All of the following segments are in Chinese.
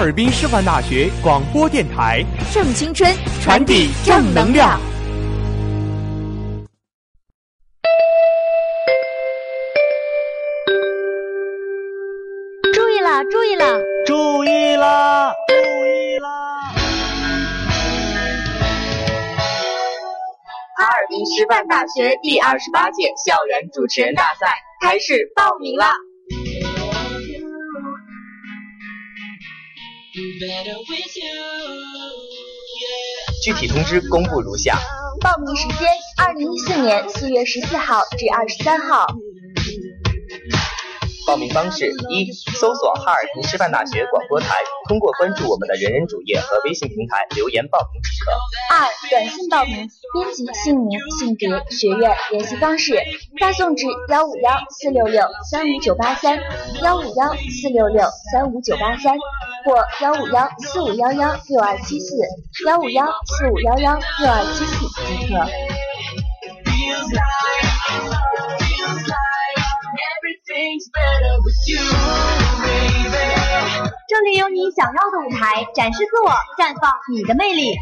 哈尔滨师范大学广播电台，正青春，传递正能量。注意了，注意了！注意啦！注意啦！哈尔滨师范大学第二十八届校园主持人大赛开始报名啦！具体通知公布如下：报名时间：二零一四年四月十四号至二十三号。报名方式：一、搜索哈尔滨师范大学广播台，通过关注我们的人人主页和微信平台留言报名即可。二、短信报名，编辑姓名、性别、学院、联系方式，发送至幺五幺四六六三五九八三、幺五幺四六六三五九八三或幺五幺四五幺幺六二七四、幺五幺四五幺幺六二七四即可。这里有你想要的舞台，展示自我，绽放你的魅力。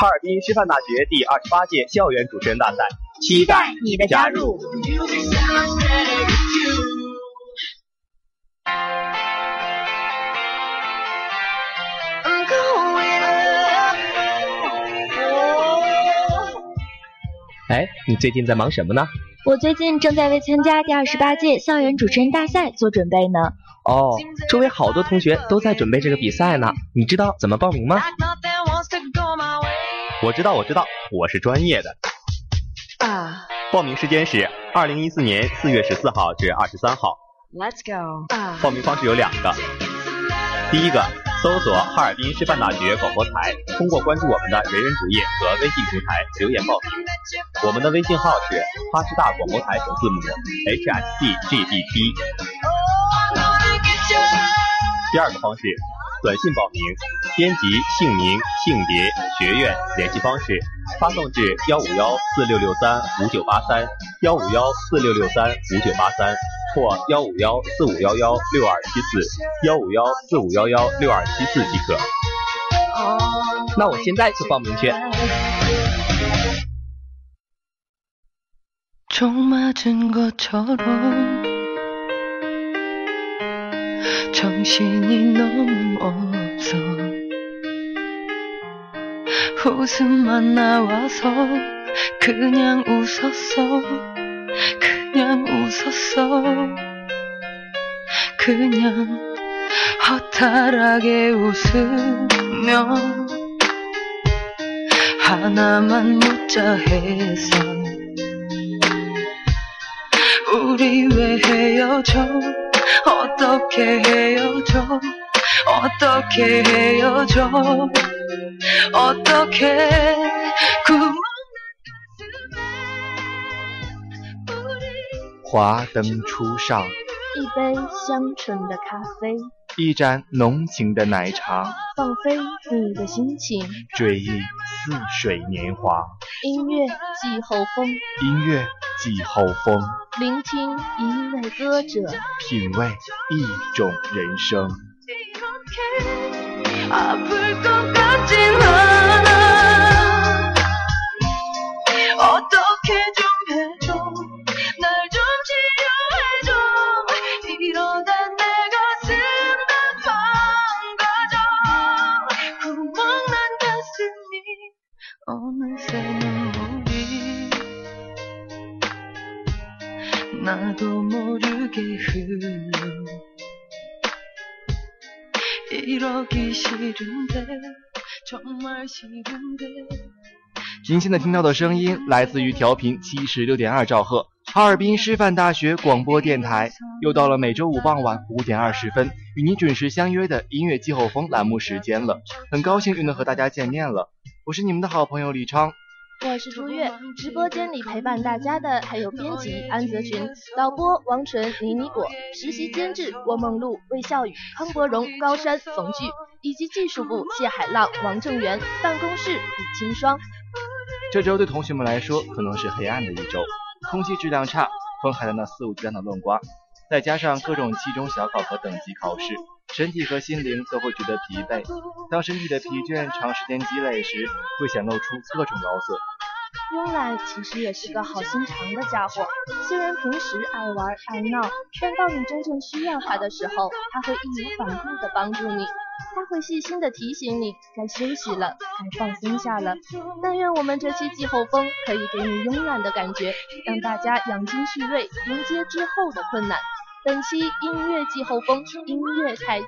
哈尔滨师范大学第二十八届校园主持人大赛，期待你的加入。哎，你最近在忙什么呢？我最近正在为参加第二十八届校园主持人大赛做准备呢。哦，周围好多同学都在准备这个比赛呢。你知道怎么报名吗？我知道，我知道，我是专业的。啊，报名时间是二零一四年四月十四号至二十三号。Let's go。啊，报名方式有两个，第一个。搜索哈尔滨师范大学广播台，通过关注我们的人人主页和微信平台留言报名。我们的微信号是哈师大广播台首字母 H S D G D P。第二个方式，短信报名，编辑姓名、性别、学院、联系方式，发送至幺五幺四六六三五九八三、幺五幺四六六三五九八三。或幺五幺四五幺幺六二七四，幺五幺四五幺幺六二七四即可。那我现在就报名去。 종 맞은 것처럼 정신이 너무 없어 웃음만 나와서 그냥 웃었어 그냥 웃었어. 그냥 허탈하게 웃으며 하나만 묻자 해서 우리 왜 헤어져? 어떻게 헤어져? 어떻게 헤어져? 어떻게 구멍 华灯初上，一杯香醇的咖啡，一盏浓情的奶茶，放飞你的心情。追忆似水年华，音乐季候风，音乐季候风，聆听一位歌者，品味一种人生。나도 모르게 흘러 이러기 싫은데 정말 싫은데 您现在听到的声音来自于调频七十六点二兆赫，哈尔滨师范大学广播电台。又到了每周五傍晚五点二十分，与您准时相约的音乐季候风栏目时间了。很高兴又能和大家见面了，我是你们的好朋友李昌。 我是朱月，直播间里陪伴大家的还有编辑安泽群、导播王纯、倪妮果、实习监制郭梦露、魏笑雨、康博荣、高山、冯巨，以及技术部谢海浪、王正元，办公室李清霜。这周对同学们来说可能是黑暗的一周，空气质量差，风还在那肆无忌惮的乱刮，再加上各种期中小考和等级考试，身体和心灵都会觉得疲惫。当身体的疲倦长时间积累时，会显露出各种劳色。慵懒其实也是个好心肠的家伙，虽然平时爱玩爱闹，但到你真正需要他的时候，他会义无反顾地帮助你。他会细心地提醒你该休息了，该放松下了。但愿我们这期季候风可以给你慵懒的感觉，让大家养精蓄锐，迎接之后的困难。本期音乐季候风，音乐开启。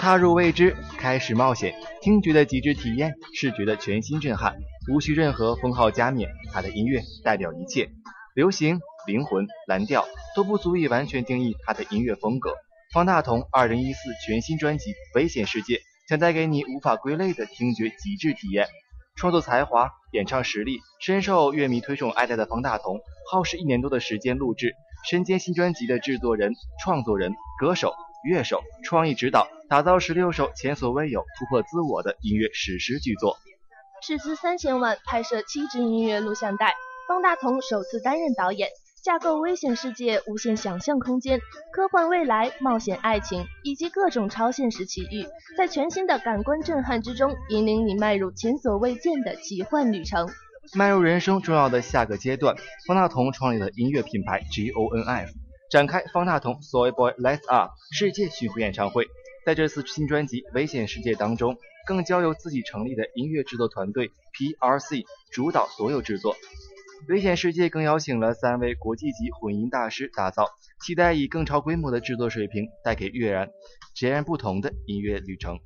踏入未知，开始冒险，听觉的极致体验，视觉的全新震撼，无需任何封号加冕，他的音乐代表一切，流行、灵魂、蓝调都不足以完全定义他的音乐风格。方大同二零一四全新专辑《危险世界》想带给你无法归类的听觉极致体验。创作才华、演唱实力深受乐迷推崇爱戴的方大同，耗时一年多的时间录制，身兼新专辑的制作人、创作人、歌手、乐手、创意指导，打造十六首前所未有、突破自我的音乐史诗巨作。斥资三千万拍摄七支音乐录像带，方大同首次担任导演，架构危险世界、无限想象空间、科幻未来、冒险爱情以及各种超现实奇遇，在全新的感官震撼之中，引领你迈入前所未见的奇幻旅程。迈入人生重要的下个阶段，方大同创立了音乐品牌 GONF，展开方大同 Soy Boy Lights Up 世界巡回演唱会。在这次新专辑《危险世界》当中，更交由自己成立的音乐制作团队 PRC 主导所有制作。危险世界更邀请了三位国际级混音大师打造，期待以更超规模的制作水平带给乐然截然不同的音乐旅程。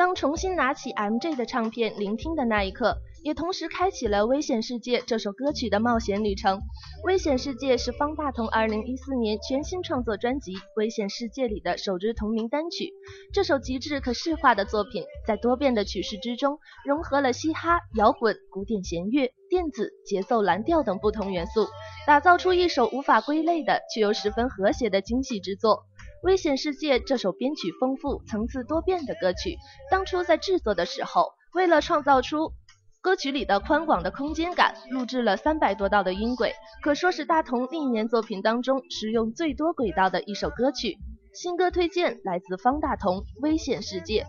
当重新拿起 MJ 的唱片聆听的那一刻，也同时开启了《危险世界》这首歌曲的冒险旅程。《危险世界》是方大同2014年全新创作专辑《危险世界》里的首支同名单曲。这首极致可视化的作品，在多变的曲式之中，融合了嘻哈、摇滚、古典弦乐、电子、节奏、蓝调等不同元素，打造出一首无法归类的却又十分和谐的惊喜之作。危险世界这首编曲丰富层次多变的歌曲当初在制作的时候为了创造出歌曲里的宽广的空间感录制了三百多道的音轨可说是大同历年作品当中使用最多轨道的一首歌曲。新歌推荐来自方大同危险世界。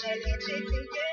Thank you.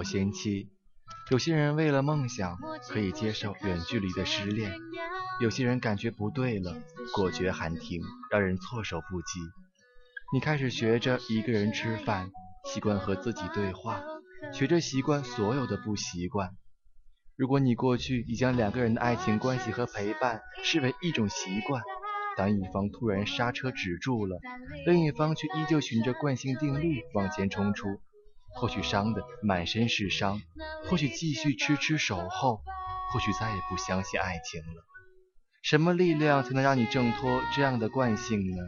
我嫌弃。有些人为了梦想可以接受远距离的失恋。有些人感觉不对了果决喊停让人措手不及。你开始学着一个人吃饭习惯和自己对话学着习惯所有的不习惯。如果你过去已将两个人的爱情关系和陪伴视为一种习惯当一方突然刹车止住了另一方却依旧循着惯性定律往前冲出或许伤的满身是伤，或许继续痴痴守候，或许再也不相信爱情了。什么力量才能让你挣脱这样的惯性呢？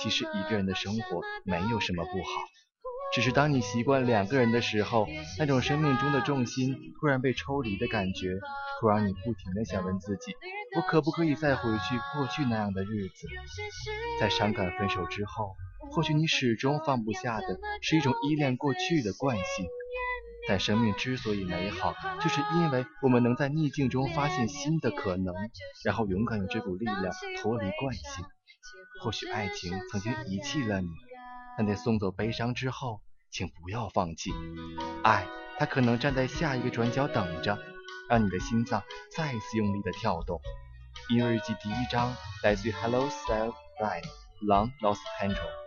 其实一个人的生活没有什么不好，只是当你习惯两个人的时候，那种生命中的重心突然被抽离的感觉，会让你不停的想问自己：我可不可以再回去过去那样的日子？在伤感分手之后，或许你始终放不下的是一种依恋过去的惯性。但生命之所以美好，就是因为我们能在逆境中发现新的可能，然后勇敢用这股力量脱离惯性。或许爱情曾经遗弃了你，但在送走悲伤之后，请不要放弃。爱，它可能站在下一个转角等着，让你的心脏再次用力的跳动。音乐日记第一章来自于 Hello Self Ride Long Lost Control。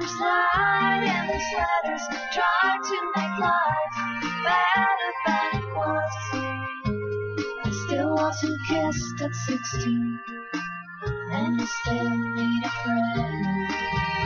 Sometimes light in these letters try to make life better than it was. I still wasn't kissed at 16, and I still need a friend.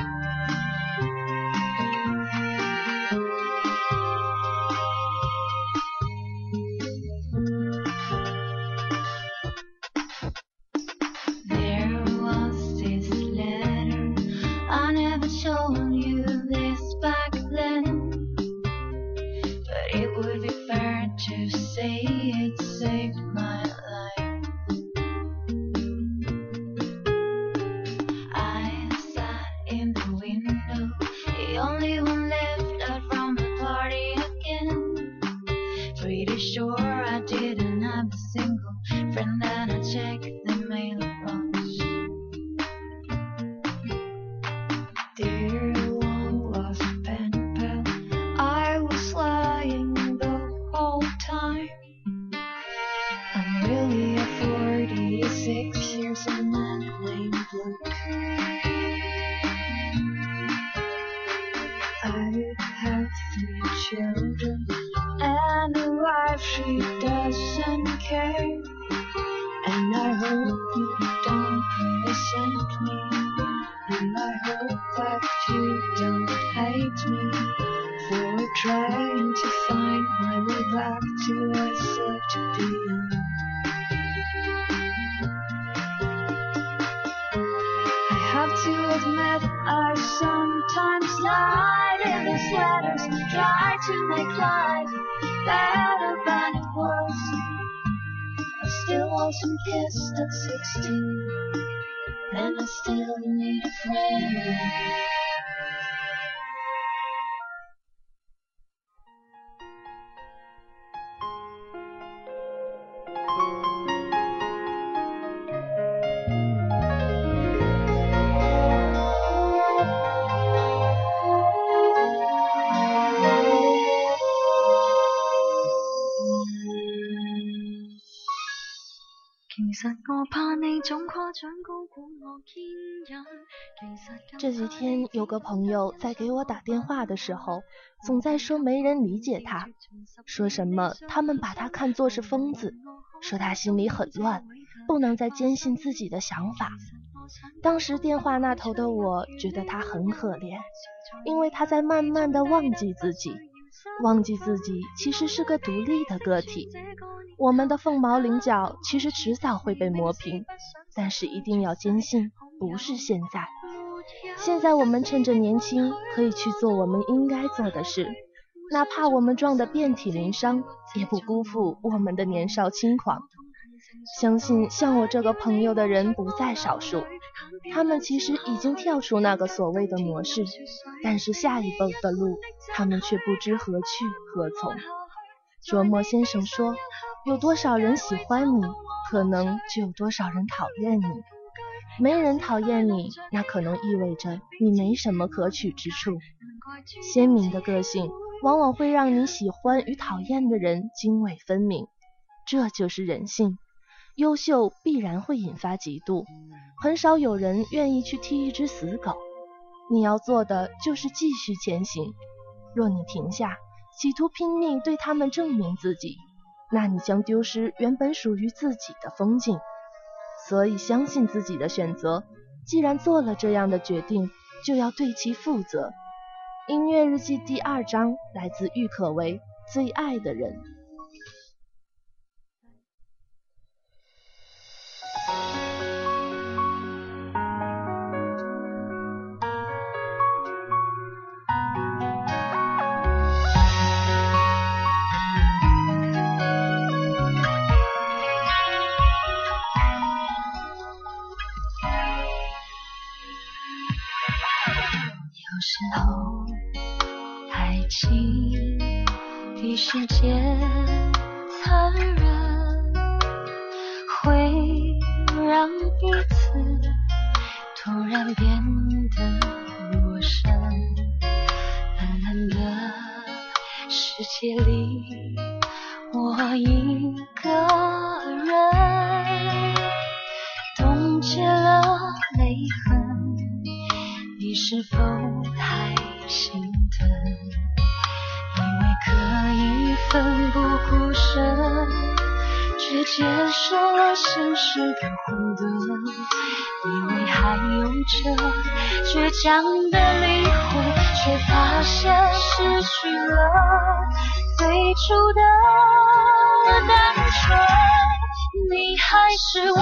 To admit, I sometimes sliding their sweaters, try to make life better than it was. I still wasn't kissed at 16, and I still need a friend. 这几天有个朋友在给我打电话的时候，总在说没人理解他，说什么他们把他看作是疯子，说他心里很乱，不能再坚信自己的想法。当时电话那头的我觉得他很可怜，因为他在慢慢的忘记自己，忘记自己其实是个独立的个体。我们的凤毛麟角其实迟早会被磨平，但是一定要坚信，不是现在。现在我们趁着年轻，可以去做我们应该做的事，哪怕我们撞得遍体鳞伤，也不辜负我们的年少轻狂。相信像我这个朋友的人不在少数，他们其实已经跳出那个所谓的模式，但是下一步的路，他们却不知何去何从。卓莫先生说。有多少人喜欢你，可能就有多少人讨厌你。没人讨厌你，那可能意味着你没什么可取之处。鲜明的个性往往会让你喜欢与讨厌的人泾渭分明，这就是人性。优秀必然会引发嫉妒，很少有人愿意去踢一只死狗。你要做的就是继续前行。若你停下，企图拼命对他们证明自己。那你将丢失原本属于自己的风景，所以相信自己的选择。既然做了这样的决定，就要对其负责。音乐日记第二章来自郁可唯，《最爱的人》。时候，爱情比时间残忍，会让彼此突然变得陌生。冷冷的世界里，我一个人冻结了泪痕。你是否还心疼？以为可以奋不顾身，却接受了现实的混沌，以为还有着倔强的灵魂，却发现失去了最初的单纯。你还是我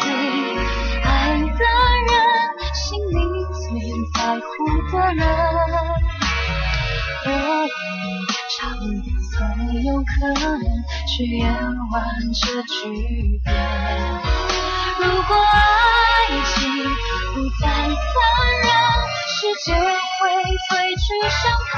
最在乎的人。我唱的。总有可能去演完这剧本。如果爱情不再残忍，时间会褪去伤痕。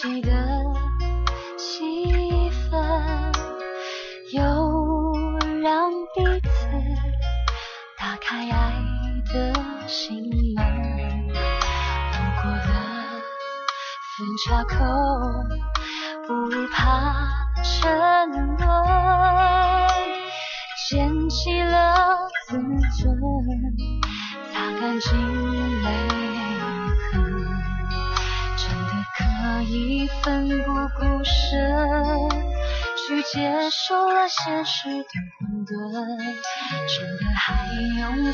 熟悉的气氛，又让彼此打开爱的心门。路过的分岔口，不怕沉沦，捡起了自尊，擦干净泪。奋不顾身，去接受了现实的混沌，真的还用着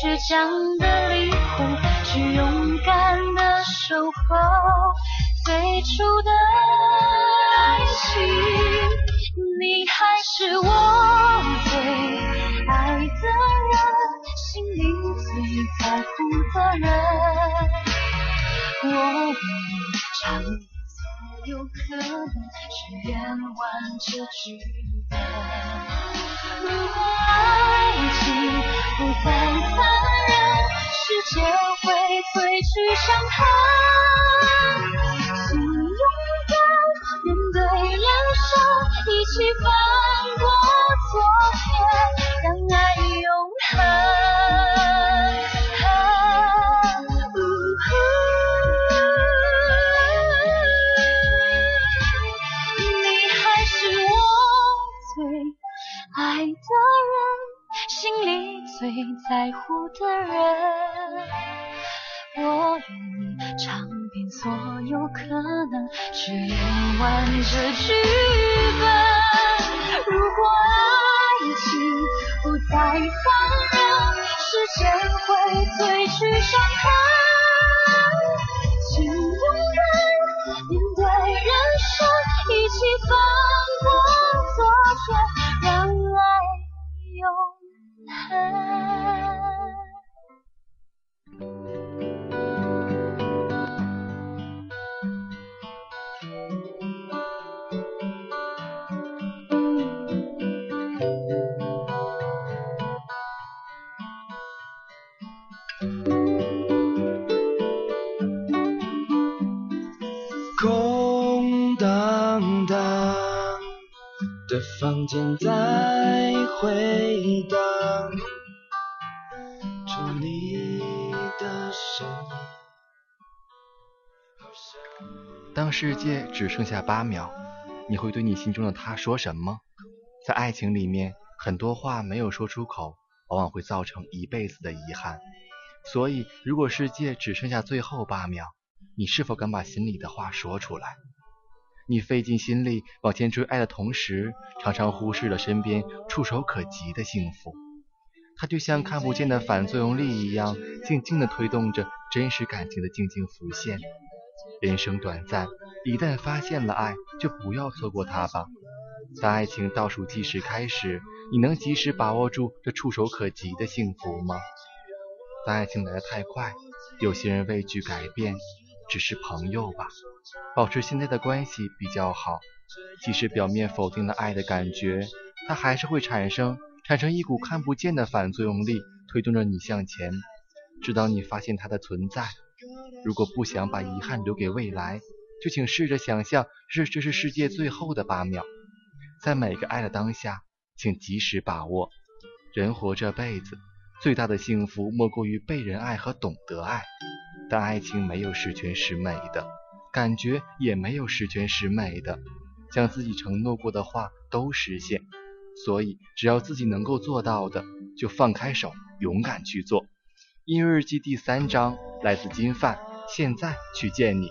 倔强的灵魂，去勇敢的守候最初的爱情。你还是我最爱的人，心里最在乎的人，我为你唱有可能，是演完这剧本。如果爱情不再残忍，时间会褪去伤痕，请勇敢面对人生，一起放在乎的人。我愿意尝遍所有可能，去演完这剧本。如果爱情不再放任，时间会褪去伤痕，请勇敢面对人生，一起放间在回荡着你的声音。当世界只剩下八秒，你会对你心中的他说什么？在爱情里面，很多话没有说出口，往往会造成一辈子的遗憾。所以，如果世界只剩下最后八秒，你是否敢把心里的话说出来？你费尽心力往前追爱的同时，常常忽视了身边触手可及的幸福。它就像看不见的反作用力一样，静静地推动着真实感情的静静浮现。人生短暂，一旦发现了爱，就不要错过它吧。当爱情倒数计时开始，你能及时把握住这触手可及的幸福吗？当爱情来得太快，有些人畏惧改变，只是朋友吧，保持现在的关系比较好。即使表面否定了爱的感觉，它还是会产生，产生一股看不见的反作用力，推动着你向前，直到你发现它的存在。如果不想把遗憾留给未来，就请试着想象，这这是世界最后的八秒，在每个爱的当下，请及时把握。人活这辈子，最大的幸福莫过于被人爱和懂得爱。但爱情没有十全十美的，感觉也没有十全十美的，将自己承诺过的话都实现。所以，只要自己能够做到的，就放开手，勇敢去做。音乐日记第三章来自金范，现在去见你。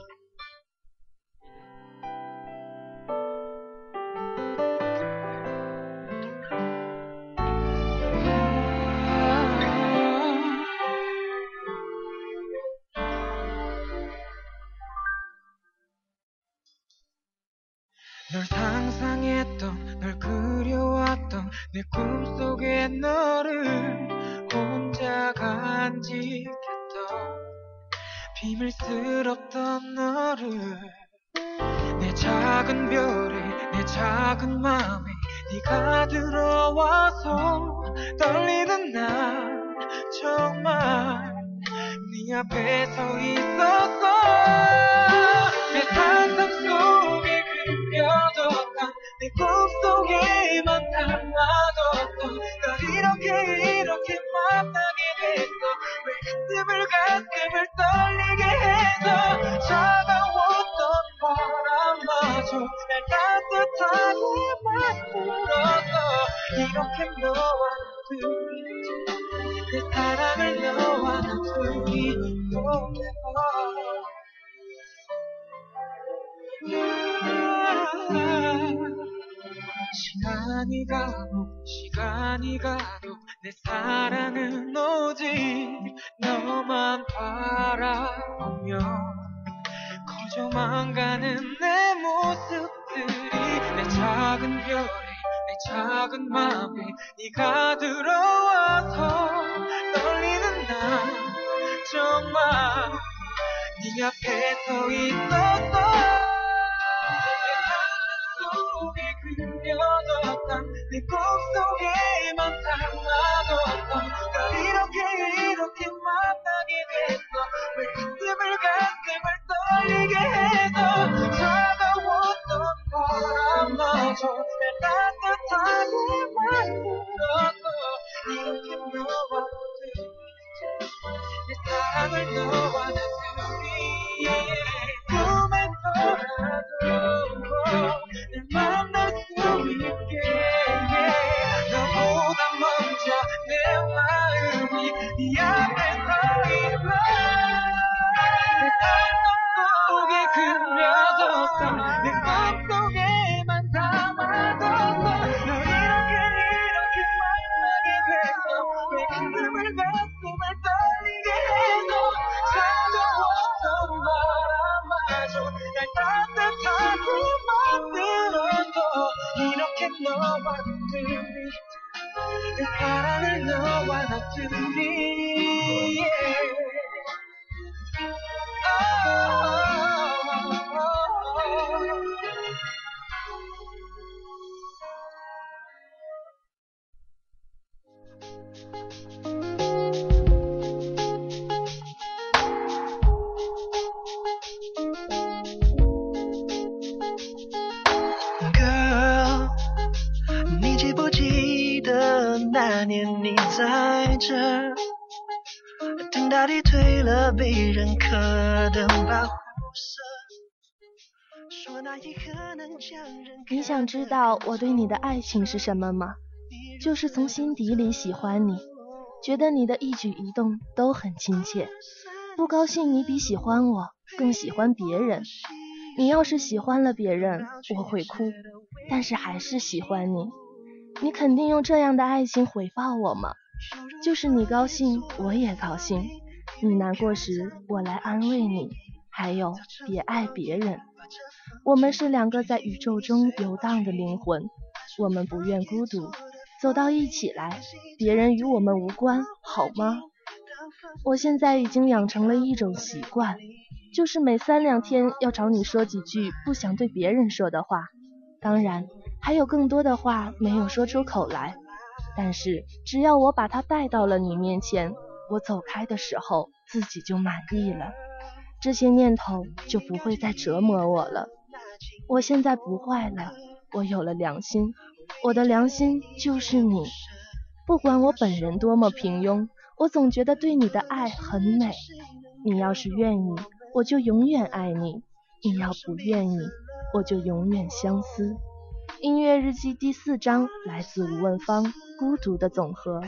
너와 둘이 내 사랑을 너와 둘이 보내봐 시간이 가고 시간이 가도 내 사랑은 오직 너만 바라보며 거저만 가는 내 모습들이 내 작은 별에 내 작은 맘에 네가 들어와서 떨리는 나 정말 네 앞에 서 있었어 그려졌던 내 꿈속에만 담아뒀던 널 이렇게 이렇게 만나게 됐어. 왜 가슴을 가슴을 떨리게 해서 I know I know. 날 따뜻하게 만들어줘 이렇게 너와 둘이 내 사랑을 너와 나 둘이 Girl， 被认可的保护色，你想知道我对你的爱情是什么吗？就是从心底里喜欢你，觉得你的一举一动都很亲切。不高兴你比喜欢我更喜欢别人。你要是喜欢了别人，我会哭，但是还是喜欢你。你肯定用这样的爱情回报我吗？就是你高兴，我也高兴。你难过时，我来安慰你。还有，别爱别人。我们是两个在宇宙中游荡的灵魂，我们不愿孤独，走到一起来，别人与我们无关，好吗？我现在已经养成了一种习惯。就是每三两天要找你说几句不想对别人说的话，当然还有更多的话没有说出口来。但是只要我把它带到了你面前，我走开的时候自己就满意了，这些念头就不会再折磨我了。我现在不坏了，我有了良心，我的良心就是你。不管我本人多么平庸，我总觉得对你的爱很美。你要是愿意。我就永远爱你，你要不愿意，我就永远相思。音乐日记第四章来自吴问芳，《孤独的总和》。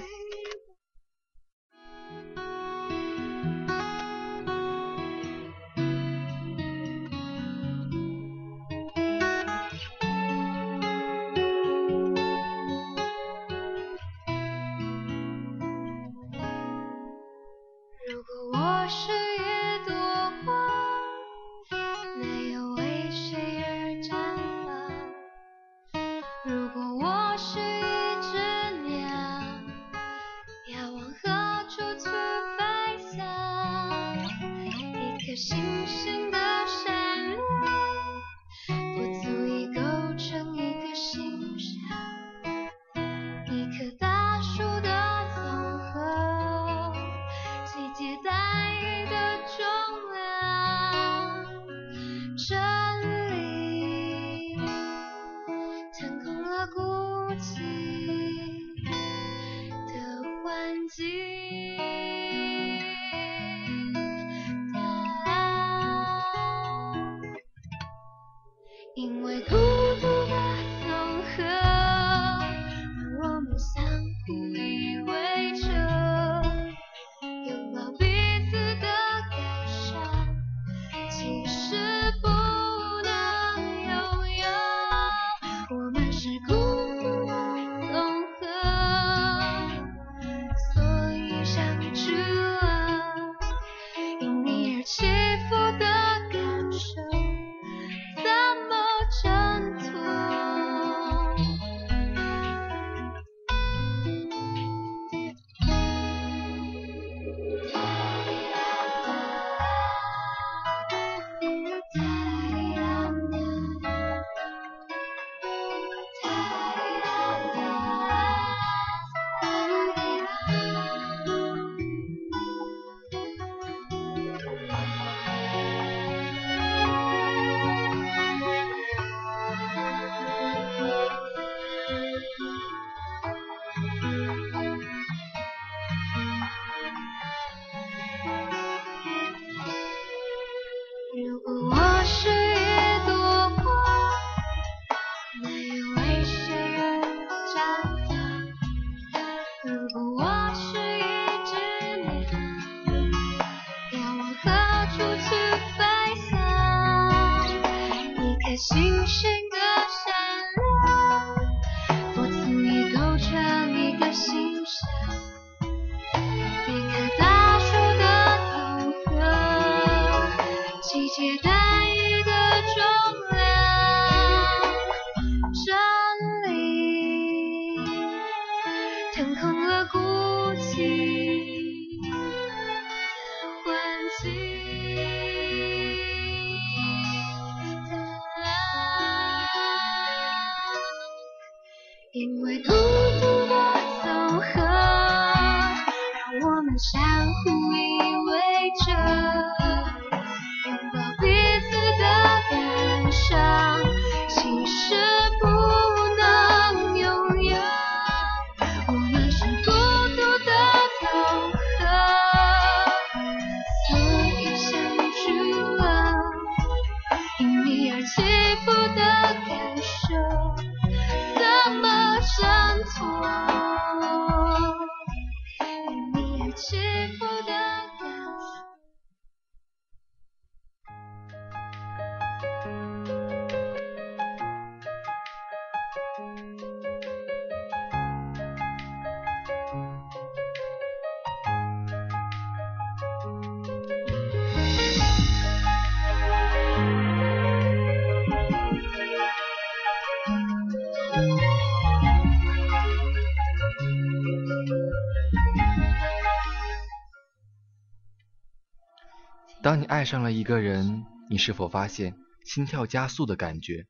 爱上了一个人，你是否发现心跳加速的感觉？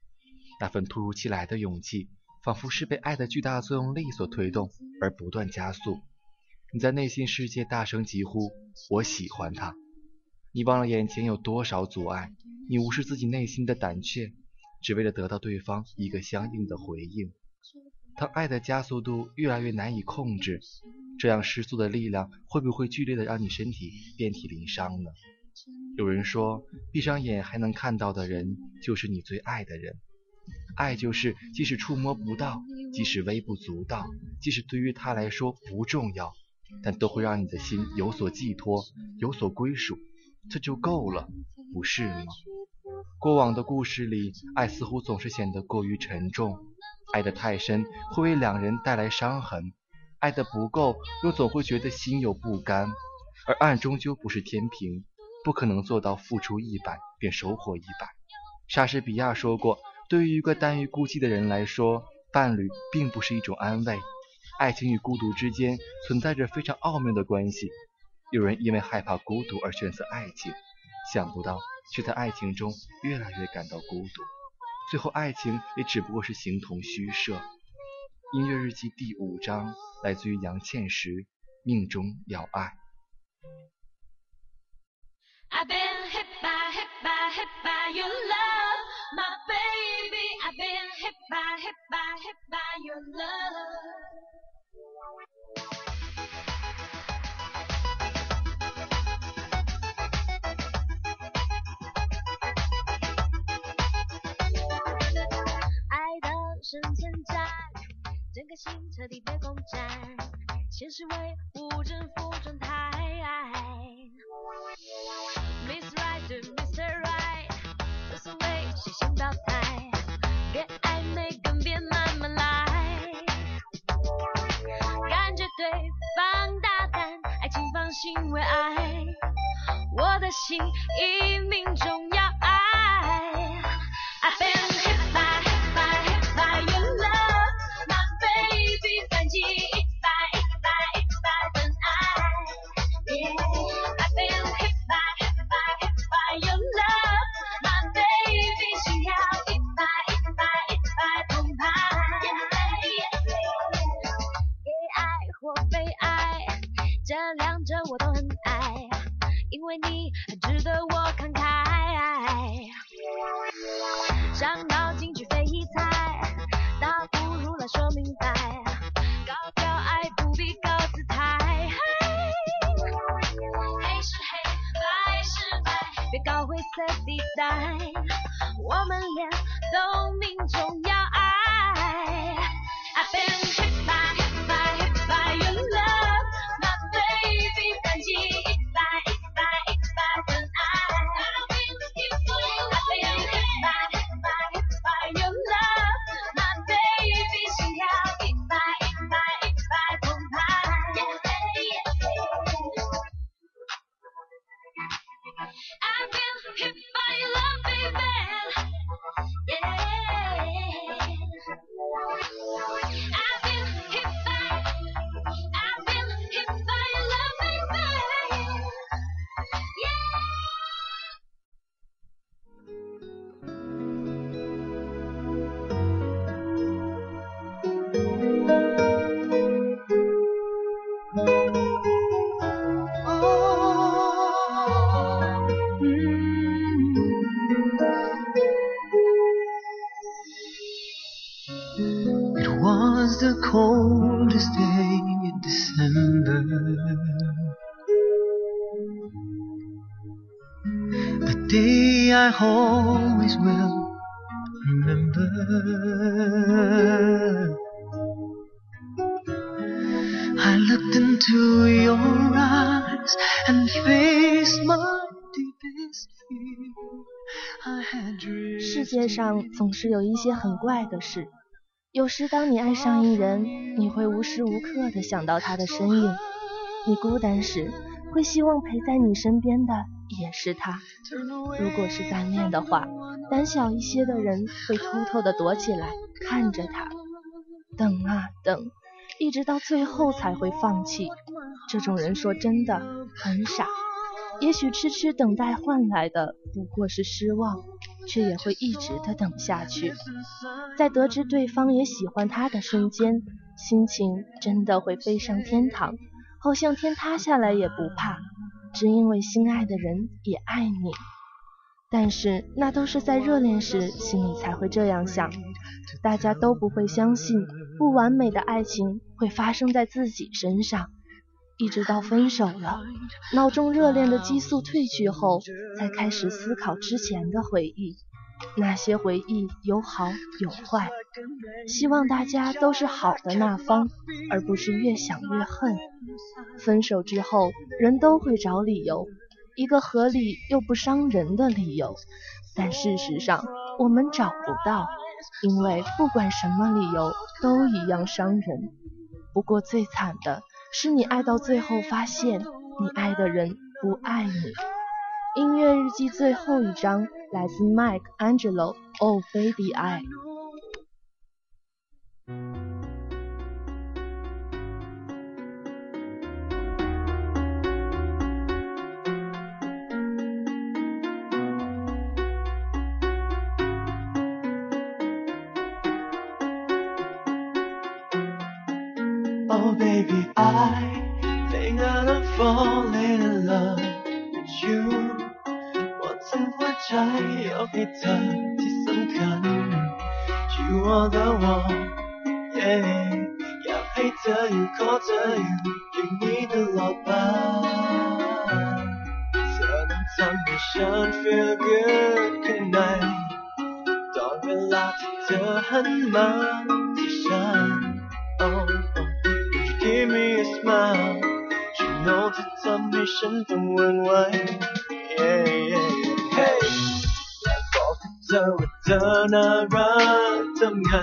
那份突如其来的勇气，仿佛是被爱的巨大作用力所推动而不断加速。你在内心世界大声疾呼：“我喜欢他！”你忘了眼前有多少阻碍，你无视自己内心的胆怯，只为了得到对方一个相应的回应。当爱的加速度越来越难以控制，这样失速的力量会不会剧烈的让你身体遍体鳞伤呢？有人说，闭上眼还能看到的人，就是你最爱的人。爱就是即使触摸不到，即使微不足道，即使对于他来说不重要，但都会让你的心有所寄托，有所归属，这就够了，不是吗？过往的故事里，爱似乎总是显得过于沉重，爱得太深会为两人带来伤痕，爱得不够又总会觉得心有不甘，而爱终究不是天平。不可能做到付出一百便收获一百。莎士比亚说过，对于一个耽于孤寂的人来说，伴侣并不是一种安慰。爱情与孤独之间存在着非常奥妙的关系。有人因为害怕孤独而选择爱情，想不到却在爱情中越来越感到孤独，最后爱情也只不过是形同虚设。音乐日记第五章来自于杨倩石，《命中要爱》。I've been hit by, hit by, hit by your love, my baby. I've been hit by, hit by, hit by your love. “爱的生存战，整个心彻底被攻占，现实为 因为爱，我的心已命中些很怪的事。有时，当你爱上一人，你会无时无刻的想到他的身影；你孤单时，会希望陪在你身边的也是他。如果是单恋的话，胆小一些的人会偷偷的躲起来看着他，等啊等，一直到最后才会放弃。这种人说真的很傻。也许痴痴等待换来的不过是失望，却也会一直的等下去。在得知对方也喜欢他的瞬间，心情真的会飞上天堂，好像天塌下来也不怕，只因为心爱的人也爱你。但是那都是在热恋时心里才会这样想，大家都不会相信不完美的爱情会发生在自己身上。一直到分手了，脑中热恋的激素褪去后，才开始思考之前的回忆。那些回忆有好有坏，希望大家都是好的那方，而不是越想越恨。分手之后，人都会找理由，一个合理又不伤人的理由。但事实上，我们找不到，因为不管什么理由都一样伤人。不过最惨的。是你爱到最后，发现你爱的人不爱你。音乐日记最后一章来自 Mike Angelo，Oh Baby I。I think that I'm falling in love with you 我曾หัวใจยกให้เธอที่สำคัญ You are the one yeah อยากให้เธออยู่ขอเธออยู่อย่างนี้ตลอดไปเธอนั้นทำให้ฉัน feel good ข้างในตอนเวลาที่เธอหันมาที่ฉัน ฉันต้องหวั่นไหว yeah, yeah, yeah. Hey! อยากบอกเธอว่าเธอน่ารักทำไง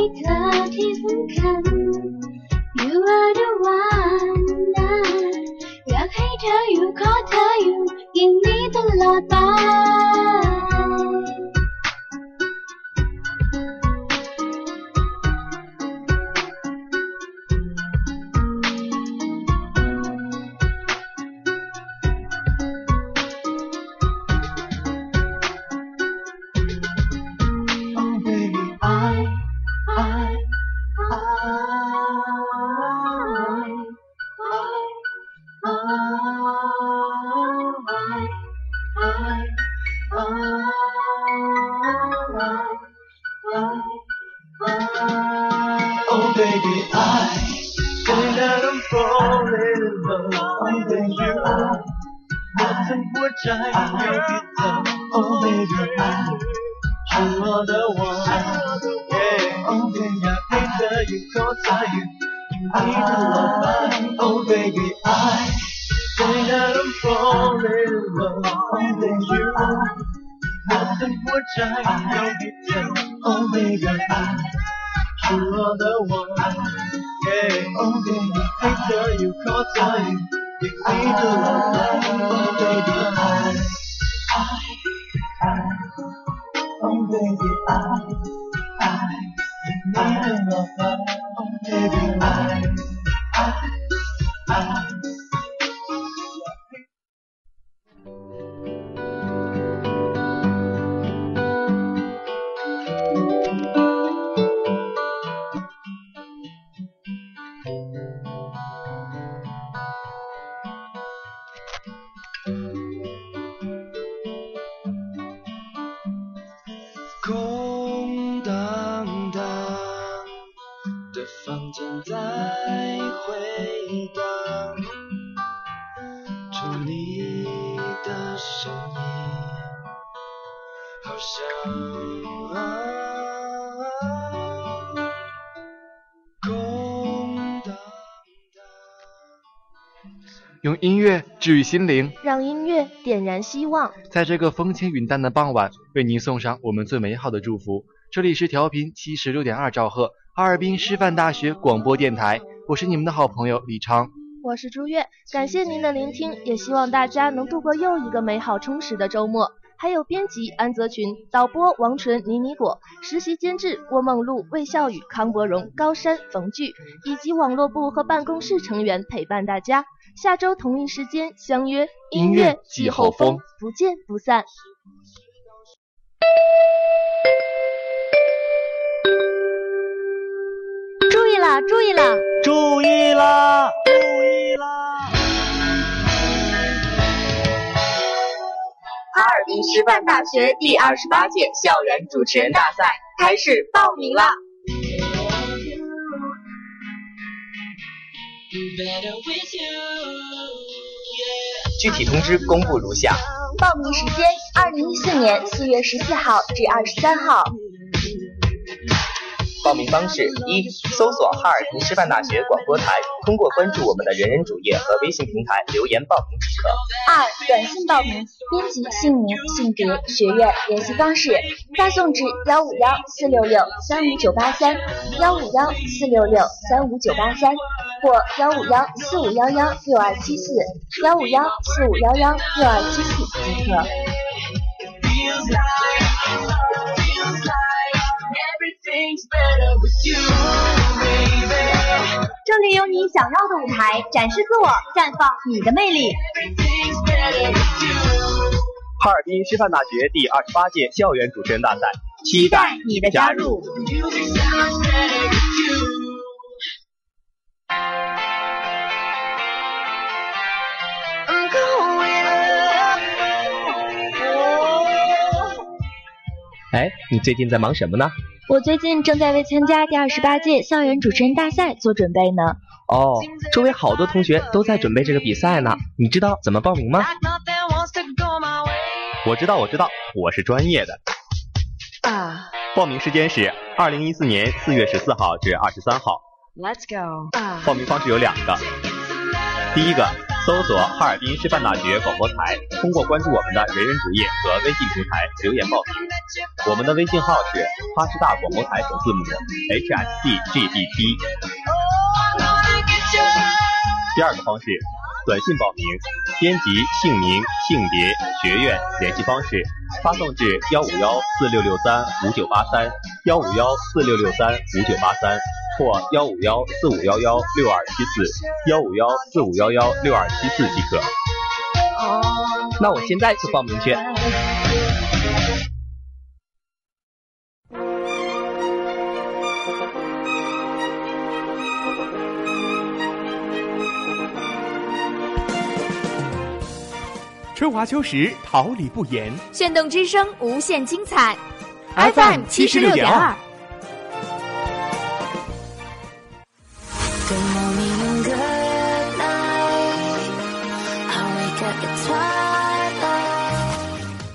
ให้เธอที่สำคัญ You are the one นะอยากให้เธออยู่ขอเธออยู่อย่างนี้ตลอดไป 用音乐治愈心灵，让音乐点燃希望。在这个风轻云淡的傍晚，为您送上我们最美好的祝福。这里是调频七十六点二兆赫，哈尔滨师范大学广播电台，我是你们的好朋友李昌。我是朱月，感谢您的聆听，也希望大家能度过又一个美好充实的周末。还有编辑安泽群、导播王纯、倪妮果、实习监制郭梦露、魏笑宇、康博荣、高山、冯炬，以及网络部和办公室成员陪伴大家。下周同一时间相约音乐季后风，不见不散。注意啦，注意啦，注意啦，注意啦！哈尔滨师范大学第二十八届校园主持人大赛开始报名啦！具体通知公布如下：报名时间：二零一四年四月十四号至二十三号。报名方式：一、搜索哈尔滨师范大学广播台，通过关注我们的人人主页和微信平台留言报名即可；二、短信报名，编辑姓名、性别、学院、联系方式，发送至幺五幺四六六三五九八三幺五幺四六六三五九八三或幺五幺四五幺幺六二七四幺五幺四五幺幺六二七四即可。这里有你想要的舞台，展示自我，绽放你的魅力。哈尔滨师范大学第二十八届校园主持人大赛，期待你的加入。哎，你最近在忙什么呢？我最近正在为参加第二十八届校园主持人大赛做准备呢。哦，周围好多同学都在准备这个比赛呢。你知道怎么报名吗？我知道，我知道，我是专业的。啊。报名时间是二零一四年四月十四号至二十三号。Let's go。啊。报名方式有两个，第一个。搜索哈尔滨师范大学广播台，通过关注我们的人人主页和微信平台留言报名。我们的微信号是哈师大广播台首字母 HSCGBT。第二个方式，短信报名，编辑姓名、性别、学院、联系方式，发送至幺五幺四六六三五九八三幺五幺四六六三五九八三。或幺五幺四五幺幺六二七四，幺五幺四五幺幺六二七四即可。那我现在就报名去。春华秋实，桃李不言。炫动之声，无限精彩。FM 七十六点二。